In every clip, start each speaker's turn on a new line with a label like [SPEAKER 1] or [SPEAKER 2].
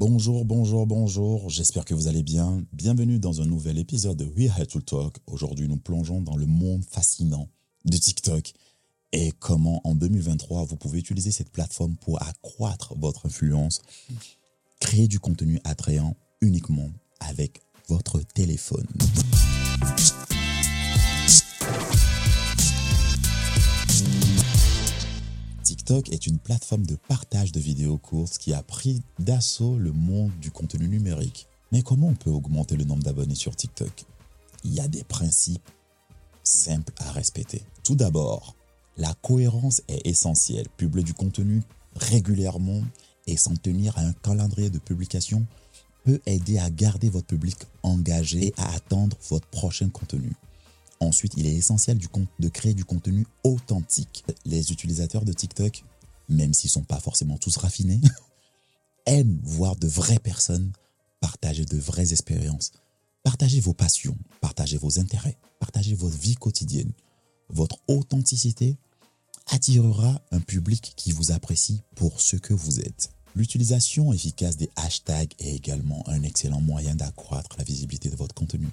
[SPEAKER 1] Bonjour, bonjour, bonjour, j'espère que vous allez bien. Bienvenue dans un nouvel épisode de We Had to Talk. Aujourd'hui, nous plongeons dans le monde fascinant de TikTok et comment en 2023, vous pouvez utiliser cette plateforme pour accroître votre influence, créer du contenu attrayant uniquement avec votre téléphone. TikTok est une plateforme de partage de vidéos courtes qui a pris d'assaut le monde du contenu numérique. Mais comment on peut augmenter le nombre d'abonnés sur TikTok? Il y a des principes simples à respecter. Tout d'abord, la cohérence est essentielle. Publier du contenu régulièrement et s'en tenir à un calendrier de publication peut aider à garder votre public engagé et à attendre votre prochain contenu. Ensuite, il est essentiel de créer du contenu authentique. Les utilisateurs de TikTok, même s'ils ne sont pas forcément tous raffinés, aiment voir de vraies personnes partager de vraies expériences. Partagez vos passions, partagez vos intérêts, partagez votre vie quotidienne. Votre authenticité attirera un public qui vous apprécie pour ce que vous êtes. L'utilisation efficace des hashtags est également un excellent moyen d'accroître la visibilité de votre contenu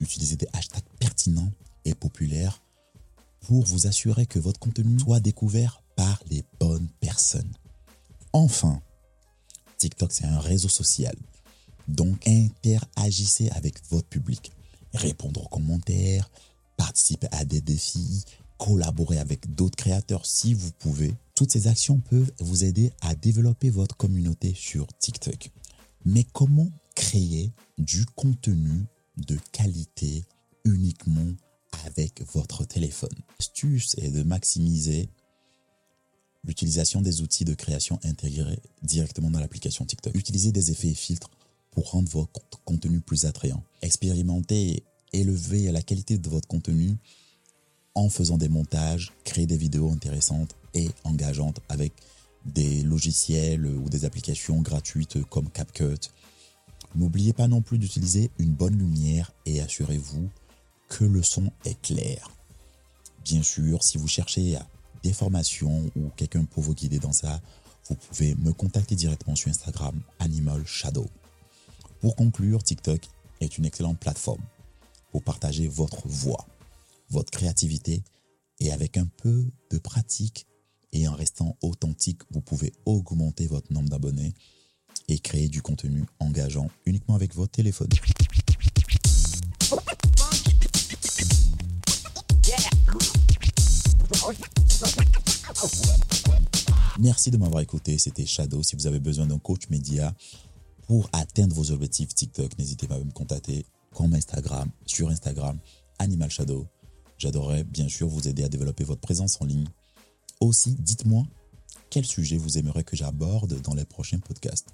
[SPEAKER 1] utilisez des hashtags pertinents et populaires pour vous assurer que votre contenu soit découvert par les bonnes personnes. Enfin, TikTok, c'est un réseau social. Donc, interagissez avec votre public. Répondre aux commentaires, participer à des défis, collaborer avec d'autres créateurs si vous pouvez. Toutes ces actions peuvent vous aider à développer votre communauté sur TikTok. Mais comment créer du contenu de qualité uniquement avec votre téléphone. L'astuce est de maximiser l'utilisation des outils de création intégrés directement dans l'application TikTok. Utilisez des effets et filtres pour rendre votre contenu plus attrayant. Expérimentez élevez la qualité de votre contenu en faisant des montages, créer des vidéos intéressantes et engageantes avec des logiciels ou des applications gratuites comme CapCut, N'oubliez pas non plus d'utiliser une bonne lumière et assurez-vous que le son est clair. Bien sûr, si vous cherchez des formations ou quelqu'un pour vous guider dans ça, vous pouvez me contacter directement sur Instagram Animal Shadow. Pour conclure, TikTok est une excellente plateforme pour partager votre voix, votre créativité et avec un peu de pratique et en restant authentique, vous pouvez augmenter votre nombre d'abonnés et créer du contenu engageant uniquement avec votre téléphone. Merci de m'avoir écouté, c'était Shadow. Si vous avez besoin d'un coach média pour atteindre vos objectifs TikTok, n'hésitez pas à me contacter comme Instagram, sur Instagram, Animal Shadow. J'adorerais bien sûr vous aider à développer votre présence en ligne. Aussi, dites-moi quel sujet vous aimeriez que j'aborde dans les prochains podcasts.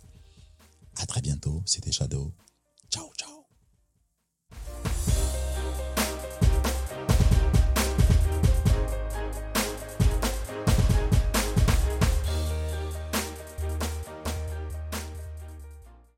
[SPEAKER 1] À très bientôt, c'était Shadow.